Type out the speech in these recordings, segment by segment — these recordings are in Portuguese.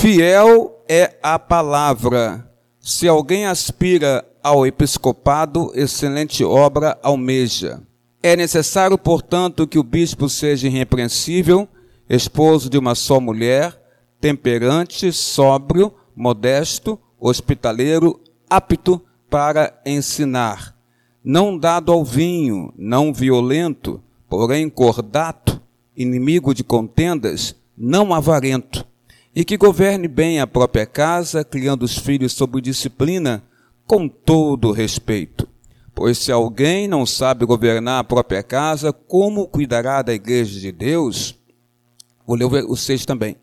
Fiel é a palavra. Se alguém aspira ao episcopado, excelente obra almeja. É necessário, portanto, que o bispo seja irrepreensível, esposo de uma só mulher, temperante, sóbrio, modesto, hospitaleiro, apto para ensinar, não dado ao vinho, não violento, porém cordato, inimigo de contendas, não avarento, e que governe bem a própria casa, criando os filhos sob disciplina, com todo respeito. Pois se alguém não sabe governar a própria casa, como cuidará da igreja de Deus? Vou ler o 6 também.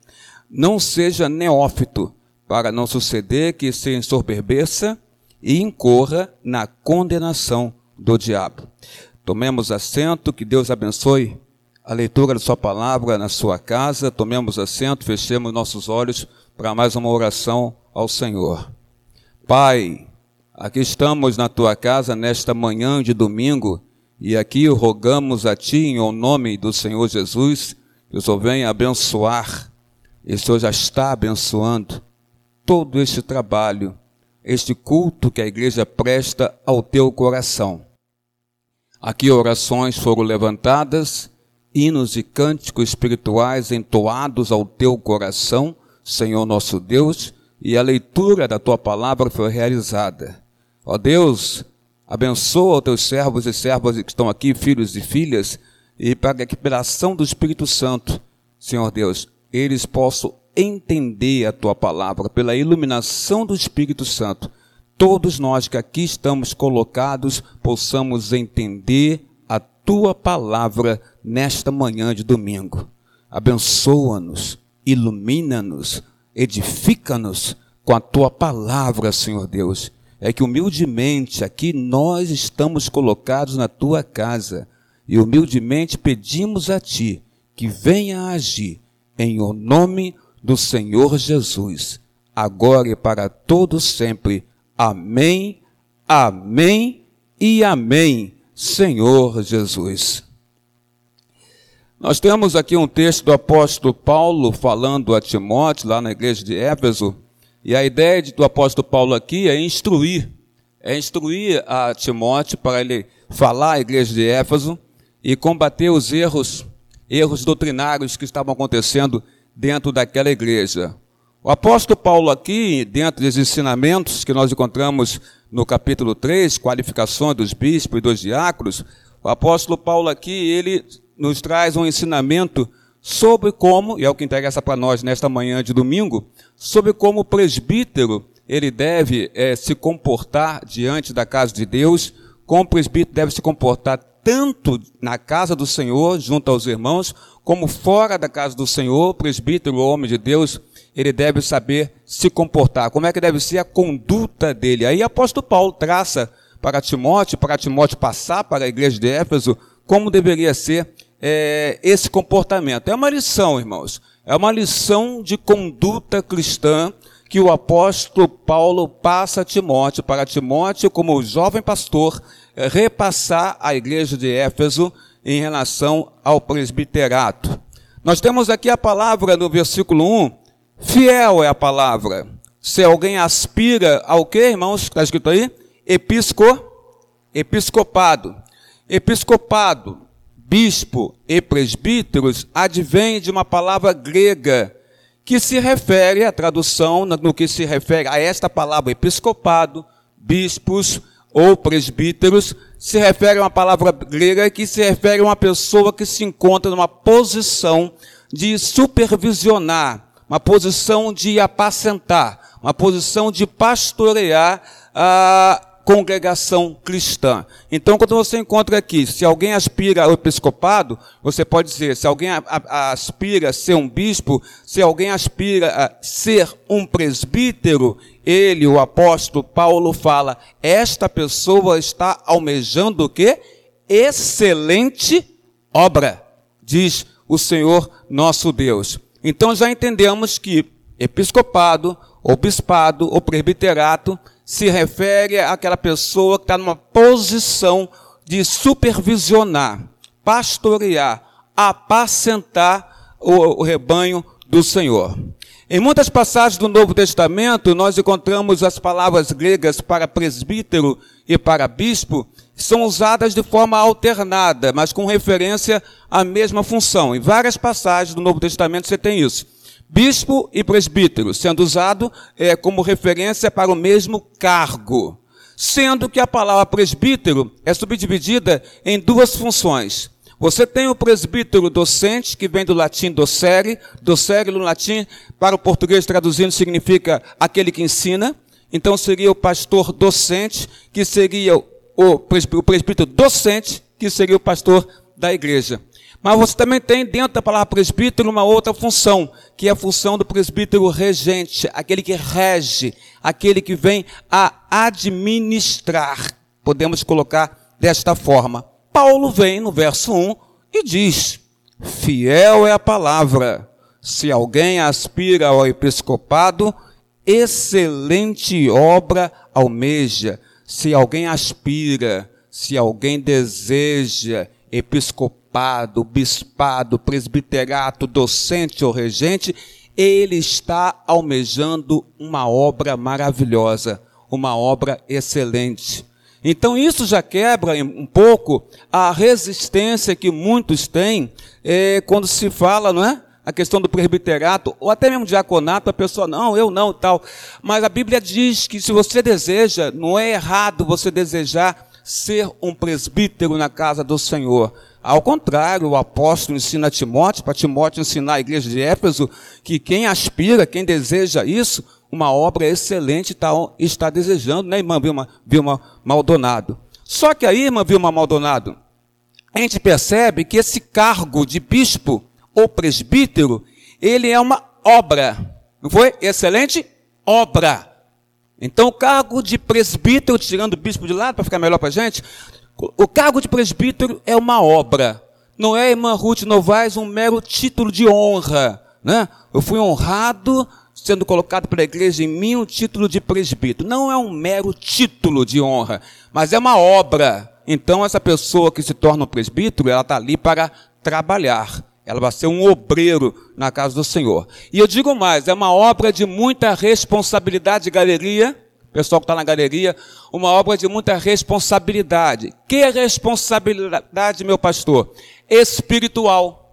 Não seja neófito, para não suceder que se ensoberbeça e incorra na condenação do diabo. Tomemos assento, que Deus abençoe a leitura da Sua palavra na sua casa. Tomemos assento, fechemos nossos olhos para mais uma oração ao Senhor. Pai, aqui estamos na tua casa nesta manhã de domingo e aqui rogamos a Ti, em nome do Senhor Jesus, que o Senhor venha abençoar, e o Senhor já está abençoando todo este trabalho, este culto que a igreja presta ao teu coração. Aqui orações foram levantadas hinos e cânticos espirituais entoados ao teu coração, Senhor nosso Deus, e a leitura da tua palavra foi realizada. Ó Deus, abençoa os teus servos e servas que estão aqui, filhos e filhas, e para que pela ação do Espírito Santo, Senhor Deus, eles possam entender a tua palavra, pela iluminação do Espírito Santo. Todos nós que aqui estamos colocados possamos entender tua palavra nesta manhã de domingo. Abençoa-nos, ilumina-nos, edifica-nos com a tua palavra, Senhor Deus. É que humildemente aqui nós estamos colocados na tua casa e humildemente pedimos a ti que venha agir em o nome do Senhor Jesus, agora e para todos sempre. Amém, amém e amém, Senhor Jesus. Nós temos aqui um texto do apóstolo Paulo falando a Timóteo, lá na igreja de Éfeso, e a ideia do apóstolo Paulo aqui é instruir, é instruir a Timóteo para ele falar à igreja de Éfeso e combater os erros, erros doutrinários que estavam acontecendo dentro daquela igreja. O apóstolo Paulo aqui, dentro dos ensinamentos que nós encontramos no capítulo 3, qualificações dos bispos e dos diáconos, o apóstolo Paulo aqui, ele nos traz um ensinamento sobre como, e é o que interessa para nós nesta manhã de domingo, sobre como o presbítero ele deve é, se comportar diante da casa de Deus, como o presbítero deve se comportar tanto na casa do Senhor, junto aos irmãos, como fora da casa do Senhor, presbítero, homem de Deus, ele deve saber se comportar. Como é que deve ser a conduta dele? Aí o apóstolo Paulo traça para Timóteo, para Timóteo passar para a igreja de Éfeso, como deveria ser é, esse comportamento. É uma lição, irmãos. É uma lição de conduta cristã que o apóstolo Paulo passa a Timóteo, para Timóteo, como jovem pastor, é, repassar à igreja de Éfeso em relação ao presbiterato. Nós temos aqui a palavra no versículo 1, fiel é a palavra. Se alguém aspira ao que, irmãos? Está escrito aí? Episco, episcopado. Episcopado bispo e presbíteros advém de uma palavra grega que se refere, a tradução no que se refere a esta palavra episcopado, bispos ou presbíteros, se refere a uma palavra grega que se refere a uma pessoa que se encontra numa posição de supervisionar, uma posição de apacentar, uma posição de pastorear a congregação cristã. Então, quando você encontra aqui, se alguém aspira ao episcopado, você pode dizer, se alguém aspira a ser um bispo, se alguém aspira a ser um presbítero, ele, o apóstolo Paulo, fala, esta pessoa está almejando o quê? Excelente obra, diz o Senhor nosso Deus. Então já entendemos que episcopado, ou bispado, ou presbiterato, se refere àquela pessoa que está numa posição de supervisionar, pastorear, apacentar o, o rebanho do Senhor. Em muitas passagens do Novo Testamento, nós encontramos as palavras gregas para presbítero e para bispo, são usadas de forma alternada, mas com referência à mesma função. Em várias passagens do Novo Testamento você tem isso. Bispo e presbítero, sendo usado é, como referência para o mesmo cargo. Sendo que a palavra presbítero é subdividida em duas funções. Você tem o presbítero docente, que vem do latim docere. Docere no latim, para o português traduzindo, significa aquele que ensina. Então seria o pastor docente, que seria o presbítero docente, que seria o pastor da igreja. Mas você também tem dentro da palavra presbítero uma outra função, que é a função do presbítero regente, aquele que rege, aquele que vem a administrar. Podemos colocar desta forma. Paulo vem no verso 1 e diz: Fiel é a palavra. Se alguém aspira ao episcopado, excelente obra almeja. Se alguém aspira, se alguém deseja episcopado, bispado, presbiterato, docente ou regente, ele está almejando uma obra maravilhosa, uma obra excelente. Então isso já quebra um pouco a resistência que muitos têm é, quando se fala, não é? A questão do presbiterato, ou até mesmo diaconato, a pessoa, não, eu não, tal. Mas a Bíblia diz que se você deseja, não é errado você desejar ser um presbítero na casa do Senhor. Ao contrário, o apóstolo ensina a Timóteo, para Timóteo ensinar a igreja de Éfeso, que quem aspira, quem deseja isso, uma obra excelente está, está desejando, né, irmã Vilma, Vilma Maldonado? Só que aí, irmã Vilma Maldonado, a gente percebe que esse cargo de bispo ou presbítero, ele é uma obra, não foi? Excelente obra. Então, o cargo de presbítero, tirando o bispo de lado para ficar melhor para a gente, o cargo de presbítero é uma obra. Não é, irmã Ruth Novaes, um mero título de honra. Né? Eu fui honrado sendo colocado pela igreja em mim um título de presbítero. Não é um mero título de honra, mas é uma obra. Então, essa pessoa que se torna um presbítero, ela está ali para trabalhar. Ela vai ser um obreiro na casa do Senhor. E eu digo mais, é uma obra de muita responsabilidade, galeria. Pessoal que está na galeria, uma obra de muita responsabilidade. Que responsabilidade, meu pastor? Espiritual.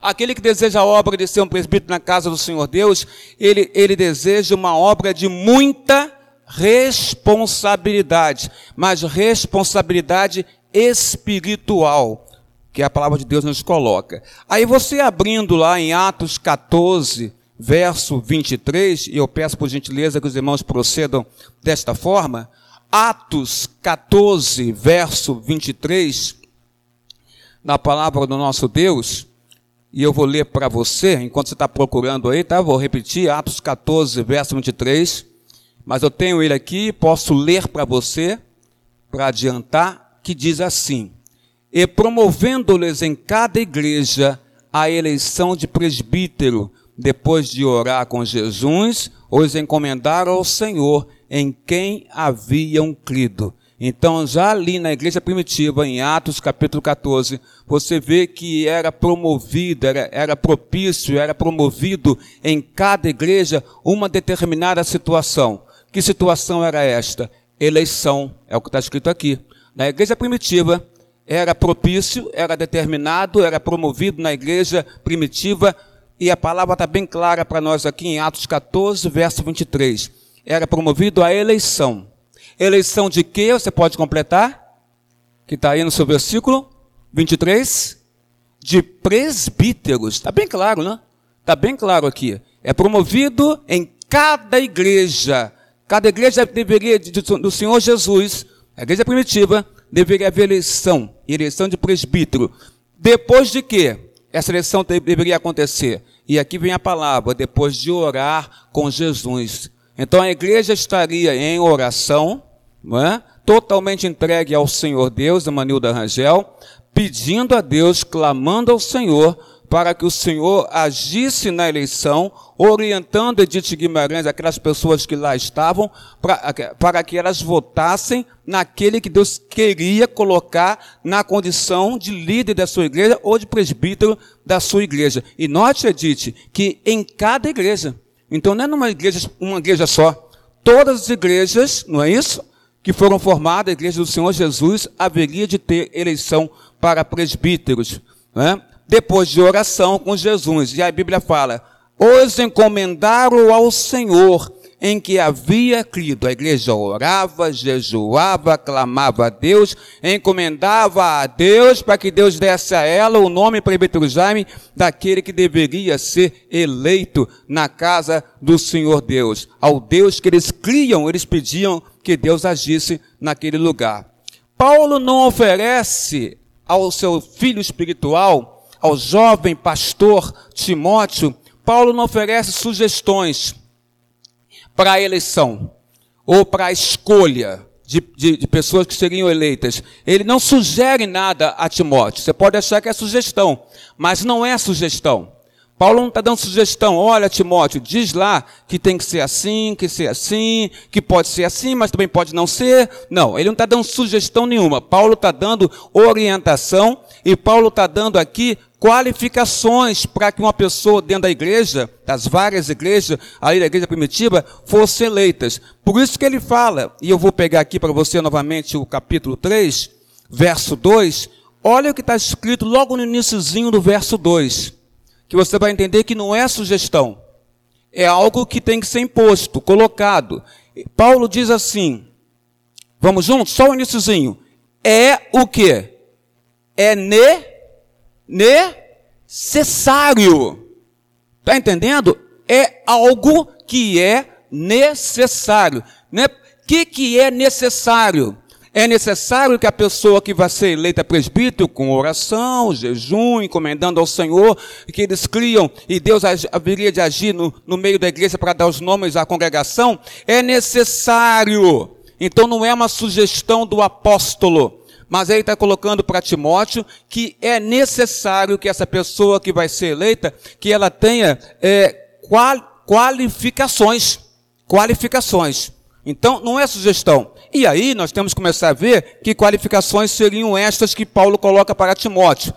Aquele que deseja a obra de ser um presbítero na casa do Senhor Deus, ele, ele deseja uma obra de muita responsabilidade, mas responsabilidade espiritual, que a palavra de Deus nos coloca. Aí você abrindo lá em Atos 14, verso 23, e eu peço por gentileza que os irmãos procedam desta forma, Atos 14, verso 23, na palavra do nosso Deus, e eu vou ler para você, enquanto você está procurando aí, tá? Vou repetir, Atos 14, verso 23. Mas eu tenho ele aqui, posso ler para você, para adiantar, que diz assim: E promovendo-lhes em cada igreja a eleição de presbítero, depois de orar com jejuns, os encomendaram ao Senhor, em quem haviam crido. Então, já ali na igreja primitiva, em Atos capítulo 14, você vê que era promovido, era, era propício, era promovido em cada igreja uma determinada situação. Que situação era esta? Eleição, é o que está escrito aqui. Na igreja primitiva, era propício, era determinado, era promovido na igreja primitiva, e a palavra está bem clara para nós aqui em Atos 14, verso 23. Era promovido a eleição. Eleição de quê? Você pode completar? Que está aí no seu versículo 23. De presbíteros. Está bem claro, né? Está bem claro aqui. É promovido em cada igreja. Cada igreja deveria, do Senhor Jesus, a igreja primitiva, deveria haver eleição. Eleição de presbítero. Depois de quê? Essa eleição deveria acontecer. E aqui vem a palavra, depois de orar com Jesus. Então a igreja estaria em oração, é? totalmente entregue ao Senhor Deus, Emanilda Rangel, pedindo a Deus, clamando ao Senhor, para que o Senhor agisse na eleição, orientando Edith Guimarães, aquelas pessoas que lá estavam, para, para que elas votassem naquele que Deus queria colocar na condição de líder da sua igreja ou de presbítero da sua igreja. E note, Edith, que em cada igreja, Então não é numa igreja, uma igreja só. Todas as igrejas, não é isso? Que foram formadas, a igreja do Senhor Jesus, haveria de ter eleição para presbíteros. Né? Depois de oração com Jesus. E a Bíblia fala, os encomendaram ao Senhor em que havia crido. A igreja orava, jejuava, clamava a Deus, encomendava a Deus para que Deus desse a ela o nome presbítero Jaime daquele que deveria ser eleito na casa do Senhor Deus. Ao Deus que eles criam, eles pediam que Deus agisse naquele lugar. Paulo não oferece ao seu filho espiritual, ao jovem pastor Timóteo, Paulo não oferece sugestões para a eleição ou para a escolha de, de, de, pessoas que seriam eleitas. Ele não sugere nada a Timóteo. Você pode achar que é sugestão, mas não é sugestão. Paulo não está dando sugestão. Olha, Timóteo, diz lá que tem que ser assim, que ser assim, que pode ser assim, mas também pode não ser. Não, ele não está dando sugestão nenhuma. Paulo está dando orientação e Paulo está dando aqui qualificações para que uma pessoa dentro da igreja, das várias igrejas, aí da igreja primitiva, fosse eleitas. Por isso que ele fala, e eu vou pegar aqui para você novamente o capítulo 3, verso 2, olha o que está escrito logo no iníciozinho do verso 2, que você vai entender que não é sugestão, é algo que tem que ser imposto, colocado. Paulo diz assim, vamos juntos? Só o iníciozinho. É o que? É ne necessário. Está entendendo? É algo que é necessário. Né? Que, que é necessário? É necessário que a pessoa que vai ser eleita presbítero, com oração, jejum, encomendando ao Senhor, que eles criam e Deus haveria de agir no, no meio da igreja para dar os nomes à congregação, é necessário. Então não é uma sugestão do apóstolo, mas ele está colocando para Timóteo que é necessário que essa pessoa que vai ser eleita, que ela tenha é, qual, qualificações. Qualificações. Então, não é sugestão. E aí, nós temos que começar a ver que qualificações seriam estas que Paulo coloca para Timóteo.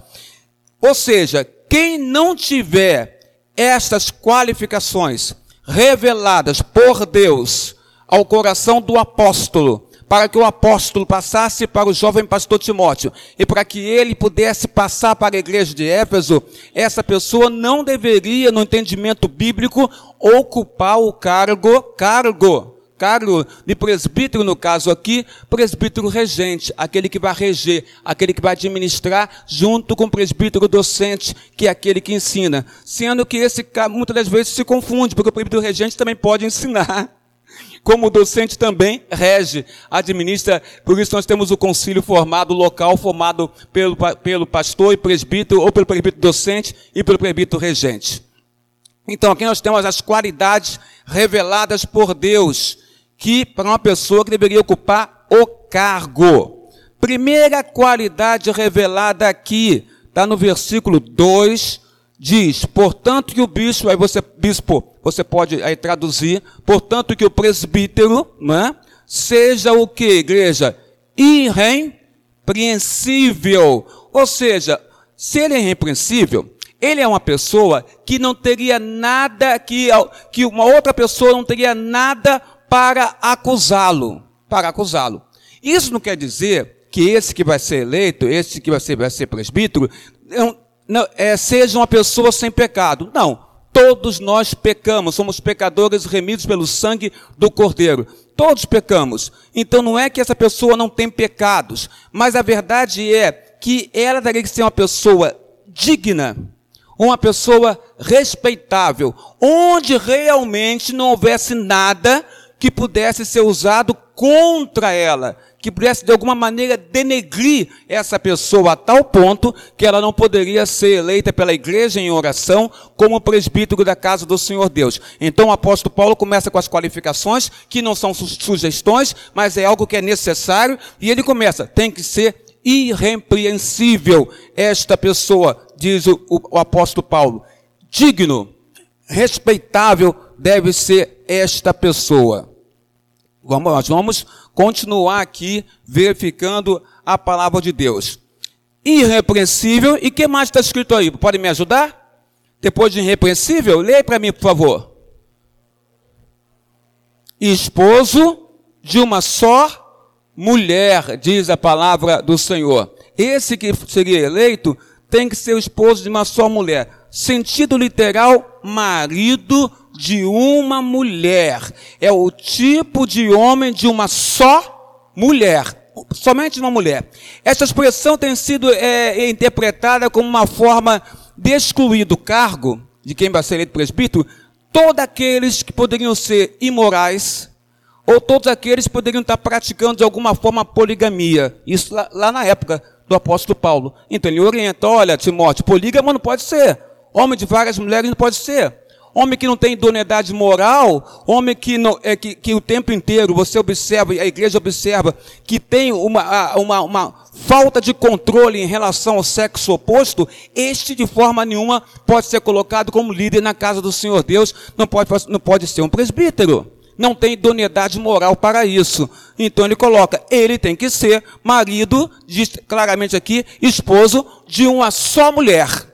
Ou seja, quem não tiver estas qualificações reveladas por Deus ao coração do apóstolo, para que o apóstolo passasse para o jovem pastor Timóteo e para que ele pudesse passar para a igreja de Éfeso, essa pessoa não deveria, no entendimento bíblico, ocupar o cargo, cargo, cargo de presbítero, no caso aqui, presbítero regente, aquele que vai reger, aquele que vai administrar, junto com o presbítero docente, que é aquele que ensina. Sendo que esse muitas das vezes se confunde, porque o presbítero regente também pode ensinar como docente também rege, administra, por isso nós temos o concílio formado local, formado pelo, pelo pastor e presbítero, ou pelo presbítero docente e pelo presbítero regente. Então aqui nós temos as qualidades reveladas por Deus, que para uma pessoa que deveria ocupar o cargo. Primeira qualidade revelada aqui, está no versículo 2, diz, portanto que o bispo, aí você, bispo, você pode aí traduzir, portanto que o presbítero, né, seja o que, igreja? Irrepreensível. Ou seja, se ele é irrepreensível, ele é uma pessoa que não teria nada, que, que uma outra pessoa não teria nada para acusá-lo, para acusá-lo. Isso não quer dizer que esse que vai ser eleito, esse que vai ser, vai ser presbítero, não, é, seja uma pessoa sem pecado. Não. Todos nós pecamos, somos pecadores remidos pelo sangue do Cordeiro. Todos pecamos. Então não é que essa pessoa não tem pecados, mas a verdade é que ela teria que ser uma pessoa digna, uma pessoa respeitável, onde realmente não houvesse nada que pudesse ser usado contra ela, que pudesse de alguma maneira denegrir essa pessoa a tal ponto que ela não poderia ser eleita pela igreja em oração como presbítero da casa do Senhor Deus. Então o apóstolo Paulo começa com as qualificações, que não são su sugestões, mas é algo que é necessário, e ele começa, tem que ser irrepreensível esta pessoa, diz o, o, o apóstolo Paulo. Digno, respeitável deve ser esta pessoa. Vamos, nós vamos continuar aqui verificando a palavra de Deus. Irrepreensível, e que mais está escrito aí? Pode me ajudar? Depois de irrepreensível, leia para mim, por favor. esposo de uma só mulher, diz a palavra do Senhor. Esse que seria eleito tem que ser o esposo de uma só mulher. Sentido literal, marido de uma mulher. É o tipo de homem de uma só mulher. Somente uma mulher. Essa expressão tem sido é, interpretada como uma forma de excluir do cargo de quem vai ser eleito presbítero todos aqueles que poderiam ser imorais, ou todos aqueles que poderiam estar praticando de alguma forma poligamia. Isso lá, lá na época do apóstolo Paulo. Então ele orienta, olha, Timóteo, polígamo não pode ser. Homem de várias mulheres não pode ser. Homem que não tem idoneidade moral, homem que, não, é, que, que o tempo inteiro você observa, a igreja observa, que tem uma, uma, uma falta de controle em relação ao sexo oposto, este de forma nenhuma pode ser colocado como líder na casa do Senhor Deus, não pode, não pode ser um presbítero não tem idoneidade moral para isso. Então ele coloca, ele tem que ser marido, diz claramente aqui, esposo de uma só mulher.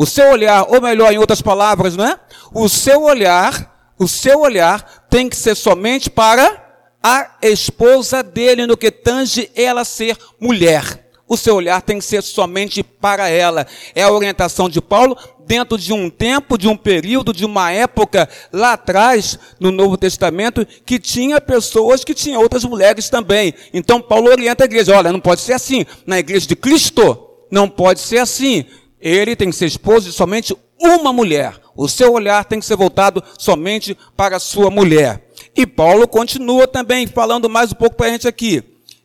O seu olhar, ou melhor, em outras palavras, não é? O seu olhar, o seu olhar tem que ser somente para a esposa dele no que tange ela ser mulher o seu olhar tem que ser somente para ela. É a orientação de Paulo dentro de um tempo, de um período, de uma época lá atrás, no Novo Testamento, que tinha pessoas que tinham outras mulheres também. Então Paulo orienta a igreja: olha, não pode ser assim. Na igreja de Cristo, não pode ser assim. Ele tem que ser esposo de somente uma mulher. O seu olhar tem que ser voltado somente para a sua mulher. E Paulo continua também falando mais um pouco para a gente aqui.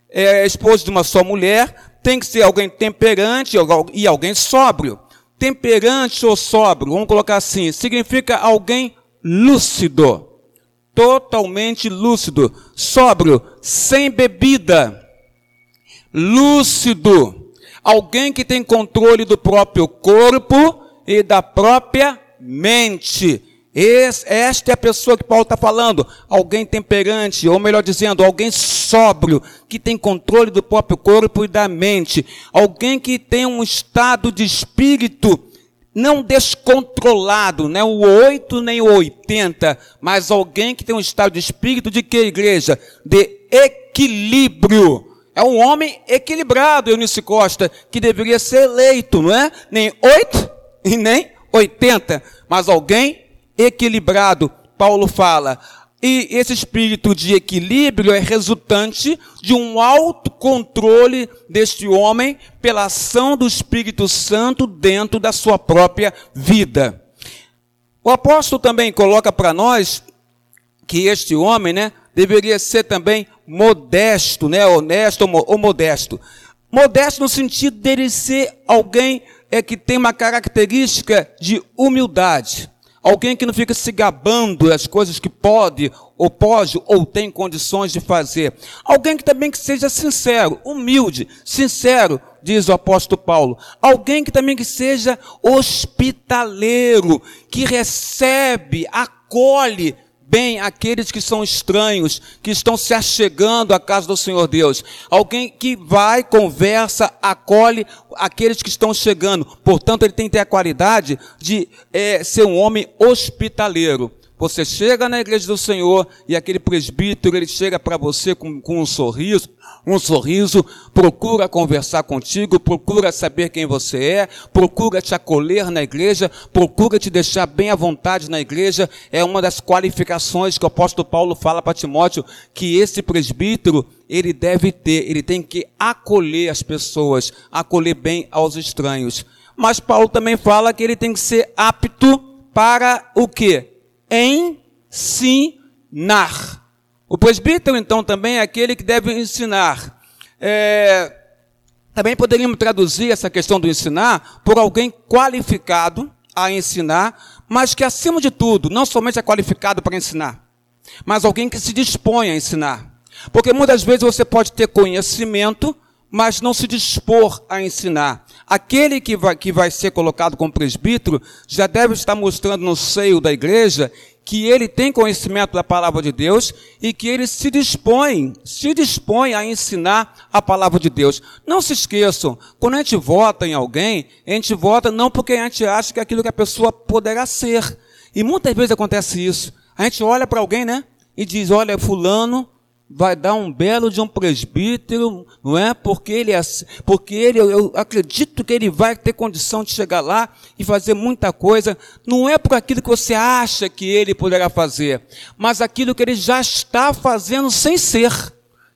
É esposo de uma só mulher, tem que ser alguém temperante e alguém sóbrio. Temperante ou sóbrio, vamos colocar assim, significa alguém lúcido, totalmente lúcido, sóbrio, sem bebida, lúcido, alguém que tem controle do próprio corpo e da própria mente. Esse, esta é a pessoa que Paulo está falando. Alguém temperante, ou melhor dizendo, alguém sóbrio, que tem controle do próprio corpo e da mente. Alguém que tem um estado de espírito não descontrolado, não é o 8 nem o 80, mas alguém que tem um estado de espírito de que, igreja? De equilíbrio. É um homem equilibrado, Eunice Costa, que deveria ser eleito, não é? Nem 8 e nem 80, mas alguém equilibrado, Paulo fala. E esse espírito de equilíbrio é resultante de um autocontrole deste homem pela ação do Espírito Santo dentro da sua própria vida. O apóstolo também coloca para nós que este homem, né, deveria ser também modesto, né, honesto ou modesto. Modesto no sentido dele ser alguém é que tem uma característica de humildade. Alguém que não fica se gabando das coisas que pode, ou pode, ou tem condições de fazer. Alguém que também que seja sincero, humilde, sincero, diz o apóstolo Paulo. Alguém que também que seja hospitaleiro, que recebe, acolhe bem aqueles que são estranhos, que estão se achegando à casa do Senhor Deus. Alguém que vai, conversa, acolhe aqueles que estão chegando. Portanto, ele tem que ter a qualidade de é, ser um homem hospitaleiro. Você chega na igreja do Senhor e aquele presbítero, ele chega para você com, com um sorriso, um sorriso, procura conversar contigo, procura saber quem você é, procura te acolher na igreja, procura te deixar bem à vontade na igreja. É uma das qualificações que o apóstolo Paulo fala para Timóteo, que esse presbítero, ele deve ter, ele tem que acolher as pessoas, acolher bem aos estranhos. Mas Paulo também fala que ele tem que ser apto para o quê? Ensinar. O presbítero, então, também é aquele que deve ensinar. É, também poderíamos traduzir essa questão do ensinar por alguém qualificado a ensinar, mas que, acima de tudo, não somente é qualificado para ensinar, mas alguém que se dispõe a ensinar. Porque muitas vezes você pode ter conhecimento, mas não se dispor a ensinar. Aquele que vai, que vai ser colocado como presbítero já deve estar mostrando no seio da igreja que ele tem conhecimento da palavra de Deus e que ele se dispõe, se dispõe a ensinar a palavra de Deus. Não se esqueçam, quando a gente vota em alguém, a gente vota não porque a gente acha que é aquilo que a pessoa poderá ser. E muitas vezes acontece isso. A gente olha para alguém, né? e diz: Olha, Fulano vai dar um belo de um presbítero, não é? Porque ele, é, porque ele, eu acredito que ele vai ter condição de chegar lá e fazer muita coisa. Não é por aquilo que você acha que ele poderá fazer, mas aquilo que ele já está fazendo sem ser,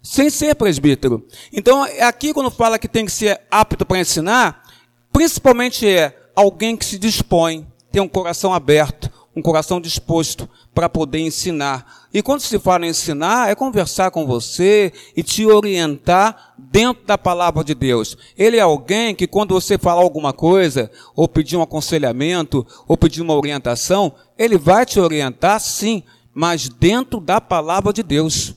sem ser presbítero. Então, aqui quando fala que tem que ser apto para ensinar, principalmente é alguém que se dispõe, tem um coração aberto, um coração disposto para poder ensinar. E quando se fala em ensinar, é conversar com você e te orientar dentro da palavra de Deus. Ele é alguém que quando você falar alguma coisa, ou pedir um aconselhamento, ou pedir uma orientação, ele vai te orientar sim, mas dentro da palavra de Deus.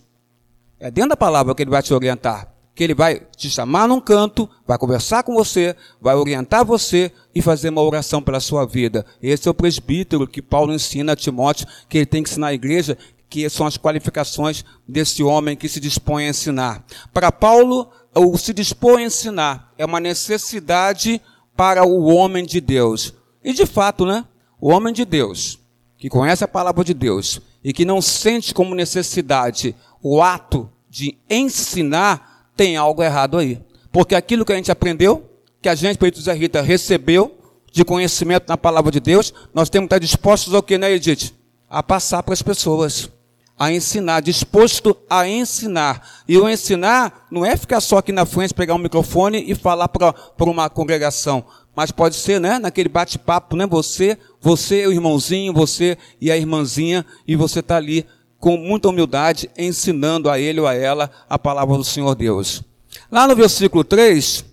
É dentro da palavra que ele vai te orientar que ele vai te chamar num canto, vai conversar com você, vai orientar você e fazer uma oração pela sua vida. Esse é o presbítero que Paulo ensina a Timóteo, que ele tem que ensinar a igreja, que são as qualificações desse homem que se dispõe a ensinar. Para Paulo, o se dispor a ensinar é uma necessidade para o homem de Deus. E de fato, né? O homem de Deus, que conhece a palavra de Deus e que não sente como necessidade o ato de ensinar, tem algo errado aí. Porque aquilo que a gente aprendeu, que a gente, Pedro José Rita, recebeu de conhecimento na palavra de Deus, nós temos que estar dispostos ao que, né, Edith? A passar para as pessoas, a ensinar, disposto a ensinar. E o ensinar não é ficar só aqui na frente, pegar um microfone e falar para uma congregação. Mas pode ser, né, naquele bate-papo, né, você, você, o irmãozinho, você e a irmãzinha, e você está ali com muita humildade, ensinando a ele ou a ela a palavra do Senhor Deus. Lá no versículo 3,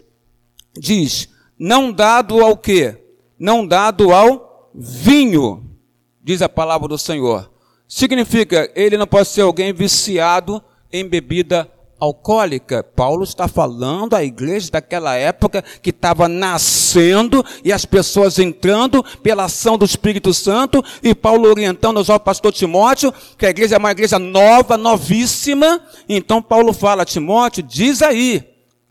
diz: Não dado ao quê? Não dado ao vinho, diz a palavra do Senhor. Significa, ele não pode ser alguém viciado em bebida alcoólica. Paulo está falando à igreja daquela época que estava nascendo e as pessoas entrando pela ação do Espírito Santo e Paulo orientando ao pastor Timóteo que a igreja é uma igreja nova, novíssima. Então Paulo fala, Timóteo, diz aí,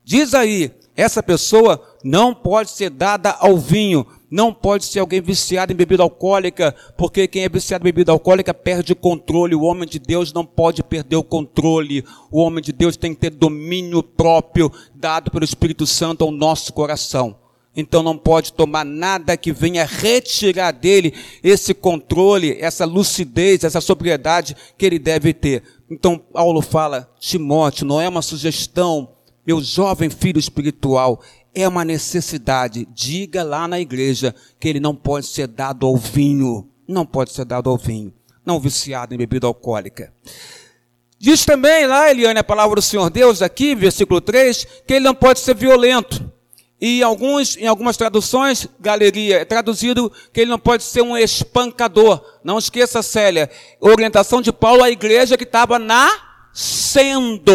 diz aí, essa pessoa não pode ser dada ao vinho, não pode ser alguém viciado em bebida alcoólica, porque quem é viciado em bebida alcoólica perde o controle. O homem de Deus não pode perder o controle. O homem de Deus tem que ter domínio próprio dado pelo Espírito Santo ao nosso coração. Então não pode tomar nada que venha retirar dele esse controle, essa lucidez, essa sobriedade que ele deve ter. Então Paulo fala, Timóteo, não é uma sugestão, meu jovem filho espiritual, é uma necessidade. Diga lá na igreja que ele não pode ser dado ao vinho. Não pode ser dado ao vinho. Não viciado em bebida alcoólica. Diz também lá, Eliane, a palavra do Senhor Deus, aqui, versículo 3, que ele não pode ser violento. E alguns, em algumas traduções, galeria, é traduzido que ele não pode ser um espancador. Não esqueça, Célia, orientação de Paulo à igreja que estava nascendo.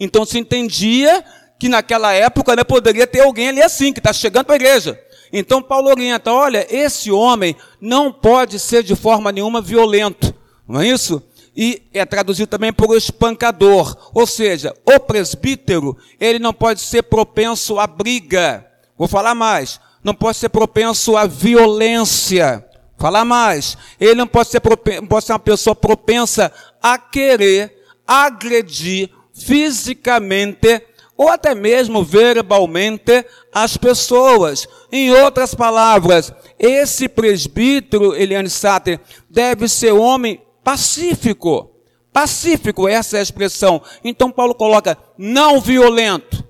Então se entendia que naquela época né, poderia ter alguém ali assim, que está chegando para a igreja. Então Paulo orienta, olha, esse homem não pode ser de forma nenhuma violento, não é isso? E é traduzido também por espancador, ou seja, o presbítero, ele não pode ser propenso à briga. Vou falar mais, não pode ser propenso à violência. Falar mais, ele não pode ser, propenso, pode ser uma pessoa propensa a querer agredir fisicamente ou até mesmo verbalmente as pessoas. Em outras palavras, esse presbítero, Eliane Sater, deve ser homem pacífico. Pacífico, essa é a expressão. Então Paulo coloca não violento,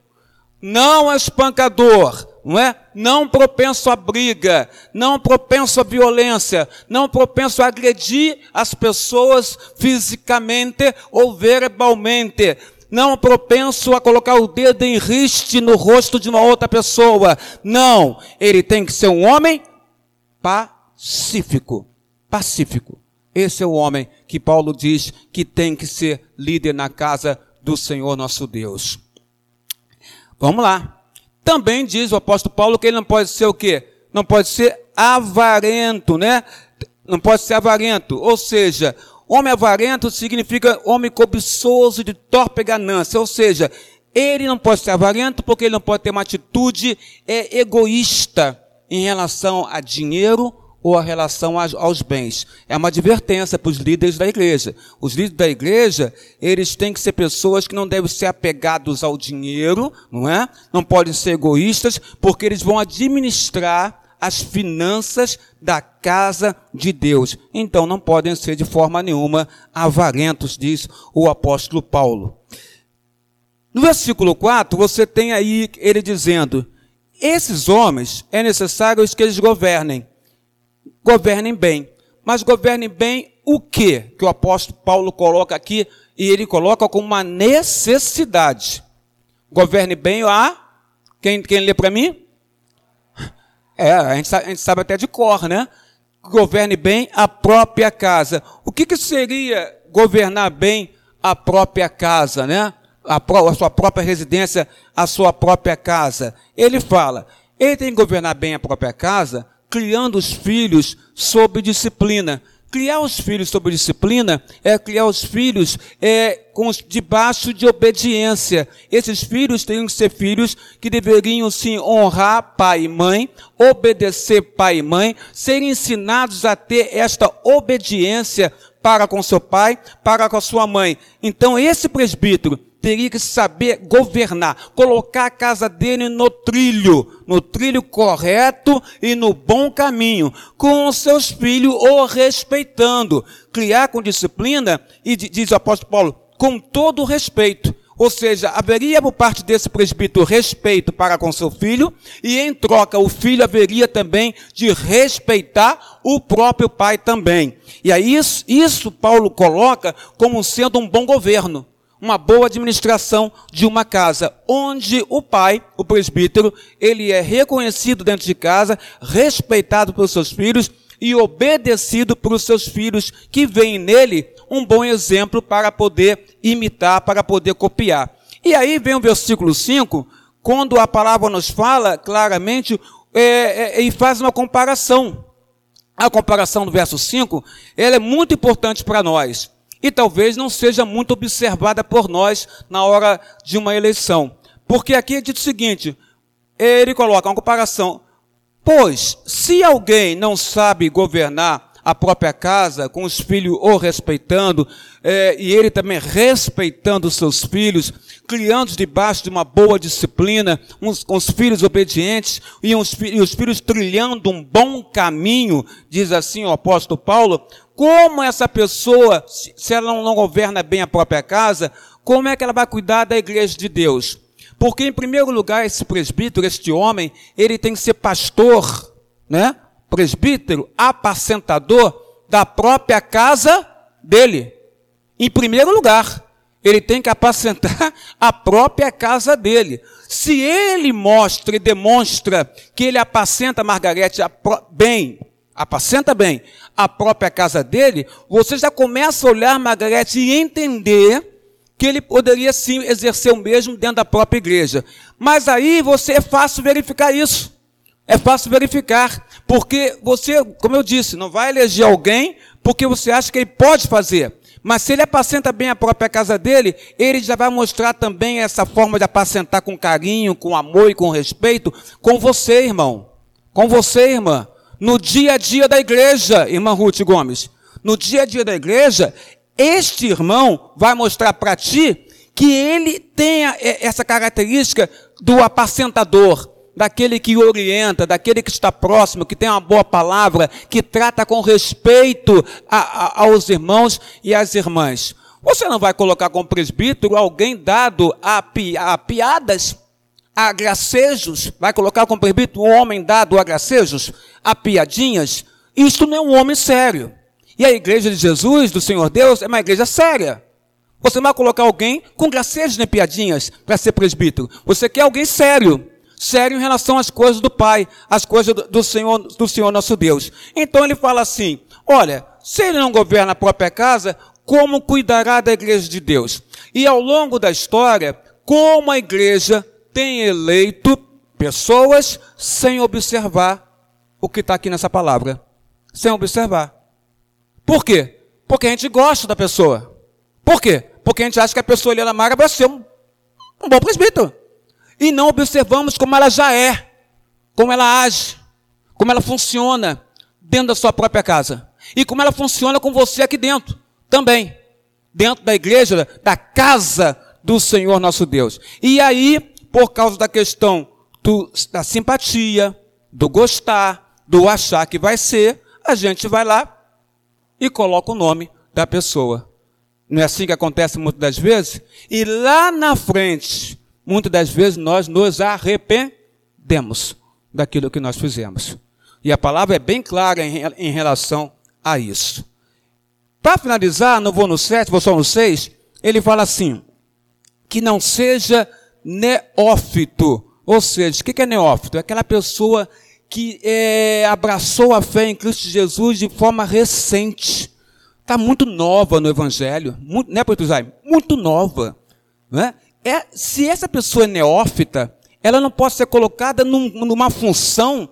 não espancador, não é? Não propenso à briga, não propenso à violência, não propenso a agredir as pessoas fisicamente ou verbalmente não propenso a colocar o dedo em riste no rosto de uma outra pessoa. Não, ele tem que ser um homem pacífico. Pacífico. Esse é o homem que Paulo diz que tem que ser líder na casa do Senhor nosso Deus. Vamos lá. Também diz o apóstolo Paulo que ele não pode ser o quê? Não pode ser avarento, né? Não pode ser avarento. Ou seja, Homem avarento significa homem cobiçoso de torpe ganância, ou seja, ele não pode ser avarento porque ele não pode ter uma atitude é, egoísta em relação a dinheiro ou a relação aos bens. É uma advertência para os líderes da igreja. Os líderes da igreja, eles têm que ser pessoas que não devem ser apegados ao dinheiro, não é? Não podem ser egoístas, porque eles vão administrar as finanças da casa de Deus. Então não podem ser de forma nenhuma avarentos, diz o apóstolo Paulo. No versículo 4, você tem aí ele dizendo: esses homens é necessário que eles governem governem bem. Mas governem bem o que? Que o apóstolo Paulo coloca aqui, e ele coloca como uma necessidade. Governe bem a. Quem, quem lê para mim? É, a gente, sabe, a gente, sabe, até de cor, né? Governe bem a própria casa. O que, que seria governar bem a própria casa, né? A, a sua própria residência, a sua própria casa. Ele fala, ele tem que governar bem a própria casa criando os filhos sob disciplina. Criar os filhos sob disciplina é criar os filhos é, com, debaixo de obediência. Esses filhos teriam que ser filhos que deveriam sim honrar pai e mãe, obedecer pai e mãe, serem ensinados a ter esta obediência para com seu pai, para com a sua mãe. Então esse presbítero teria que saber governar, colocar a casa dele no trilho, no trilho correto e no bom caminho, com os seus filhos o respeitando, criar com disciplina e diz o apóstolo Paulo, com todo respeito. Ou seja, haveria por parte desse presbítero respeito para com seu filho, e em troca o filho haveria também de respeitar o próprio pai também. E aí isso, isso Paulo coloca como sendo um bom governo uma boa administração de uma casa, onde o pai, o presbítero, ele é reconhecido dentro de casa, respeitado pelos seus filhos e obedecido pelos seus filhos, que veem nele um bom exemplo para poder imitar, para poder copiar. E aí vem o versículo 5, quando a palavra nos fala claramente é, é, e faz uma comparação. A comparação do verso 5, ela é muito importante para nós e talvez não seja muito observada por nós na hora de uma eleição. Porque aqui é dito o seguinte: ele coloca uma comparação. Pois, se alguém não sabe governar a própria casa, com os filhos o respeitando, é, e ele também respeitando os seus filhos, criando debaixo de uma boa disciplina, uns, com os filhos obedientes, e, uns, e os filhos trilhando um bom caminho, diz assim o apóstolo Paulo, como essa pessoa, se ela não governa bem a própria casa, como é que ela vai cuidar da igreja de Deus? Porque, em primeiro lugar, esse presbítero, este homem, ele tem que ser pastor, né? Presbítero, apacentador da própria casa dele. Em primeiro lugar, ele tem que apacentar a própria casa dele. Se ele mostra e demonstra que ele apacenta Margarete bem, apacenta bem a própria casa dele, você já começa a olhar Margarete e entender que ele poderia sim exercer o mesmo dentro da própria igreja. Mas aí você é fácil verificar isso. É fácil verificar, porque você, como eu disse, não vai eleger alguém porque você acha que ele pode fazer. Mas se ele apacenta bem a própria casa dele, ele já vai mostrar também essa forma de apacentar com carinho, com amor e com respeito com você, irmão. Com você, irmã no dia a dia da igreja, irmã Ruth Gomes. No dia a dia da igreja, este irmão vai mostrar para ti que ele tenha essa característica do apacentador, daquele que orienta, daquele que está próximo, que tem uma boa palavra, que trata com respeito a, a, aos irmãos e às irmãs. Você não vai colocar como presbítero alguém dado a, pi, a piadas a gracejos, vai colocar como presbítero um homem dado a gracejos, a piadinhas, isto não é um homem sério. E a igreja de Jesus, do Senhor Deus, é uma igreja séria. Você não vai colocar alguém com gracejos nem piadinhas para ser presbítero. Você quer alguém sério. Sério em relação às coisas do Pai, às coisas do, Senhor, do Senhor nosso Deus. Então ele fala assim: olha, se ele não governa a própria casa, como cuidará da igreja de Deus? E ao longo da história, como a igreja tem eleito pessoas sem observar o que está aqui nessa palavra. Sem observar. Por quê? Porque a gente gosta da pessoa. Por quê? Porque a gente acha que a pessoa ali na Mara vai ser um, um bom presbítero. E não observamos como ela já é, como ela age, como ela funciona dentro da sua própria casa. E como ela funciona com você aqui dentro também. Dentro da igreja, da casa do Senhor nosso Deus. E aí, por causa da questão do, da simpatia, do gostar, do achar que vai ser, a gente vai lá e coloca o nome da pessoa. Não é assim que acontece muitas das vezes? E lá na frente, muitas das vezes nós nos arrependemos daquilo que nós fizemos. E a palavra é bem clara em, em relação a isso. Para finalizar, não vou no 7, vou só no 6, ele fala assim: que não seja neófito. Ou seja, o que é neófito? É aquela pessoa que é, abraçou a fé em Cristo Jesus de forma recente. Está muito nova no Evangelho, muito, né, Porto Muito nova. Né? É, se essa pessoa é neófita, ela não pode ser colocada num, numa função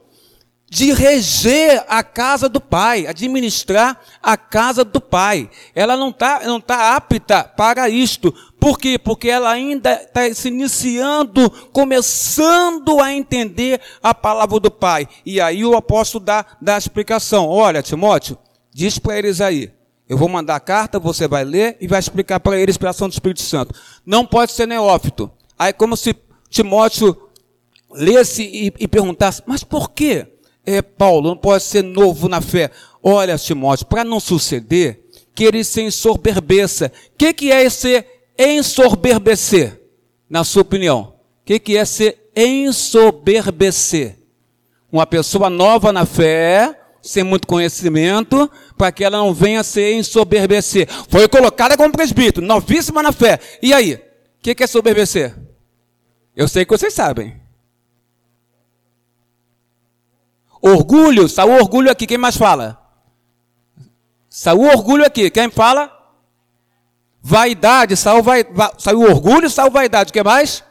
de reger a casa do pai, administrar a casa do pai. Ela não está não tá apta para isto. Por quê? Porque ela ainda está se iniciando, começando a entender a palavra do pai. E aí o apóstolo dá, dá a explicação. Olha, Timóteo, diz para eles aí. Eu vou mandar a carta, você vai ler e vai explicar para eles pela ação do Espírito Santo. Não pode ser neófito. Aí como se Timóteo lesse e, e perguntasse, mas por quê? é, Paulo, não pode ser novo na fé. Olha, Timóteo, para não suceder que ele se ensoberbeça. O que, que é esse ensoberbecer, na sua opinião? O que, que é ser ensoberbecer? Uma pessoa nova na fé, sem muito conhecimento, para que ela não venha se ensoberbecer. Foi colocada como presbítero, novíssima na fé. E aí? O que, que é soberbecer? Eu sei que vocês sabem. Orgulho, saiu orgulho aqui, quem mais fala? Saiu orgulho aqui, quem fala? Vaidade, saiu, vai, orgulho, saiu vaidade, o que mais?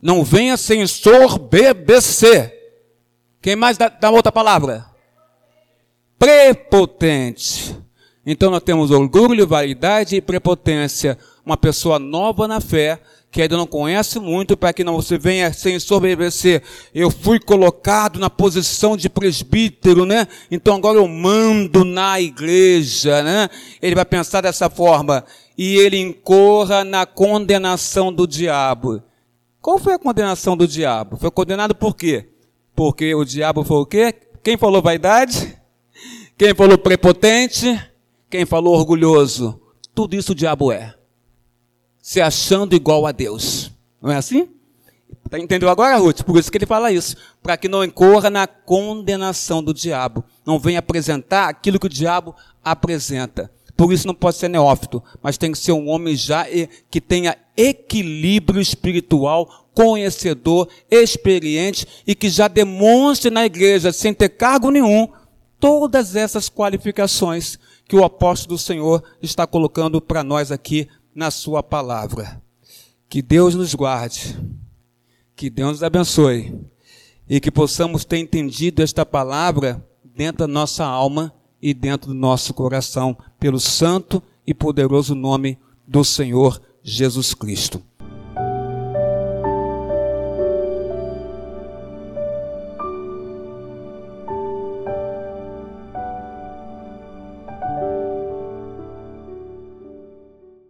Não venha sem sorbebecer. Quem mais dá, dá outra palavra? Prepotente. Então nós temos orgulho, vaidade e prepotência. Uma pessoa nova na fé que ainda não conhece muito, para que não você venha sem sobreviver. Eu fui colocado na posição de presbítero, né? Então agora eu mando na igreja, né? Ele vai pensar dessa forma. E ele incorra na condenação do diabo. Qual foi a condenação do diabo? Foi condenado por quê? Porque o diabo foi o quê? Quem falou vaidade? Quem falou prepotente? Quem falou orgulhoso? Tudo isso o diabo é se achando igual a Deus. Não é assim? Tá entendeu agora, Ruth? Por isso que ele fala isso. Para que não incorra na condenação do diabo. Não venha apresentar aquilo que o diabo apresenta. Por isso não pode ser neófito, mas tem que ser um homem já que tenha equilíbrio espiritual, conhecedor, experiente e que já demonstre na igreja, sem ter cargo nenhum, todas essas qualificações que o apóstolo do Senhor está colocando para nós aqui na Sua palavra. Que Deus nos guarde, que Deus nos abençoe e que possamos ter entendido esta palavra dentro da nossa alma e dentro do nosso coração, pelo santo e poderoso nome do Senhor Jesus Cristo.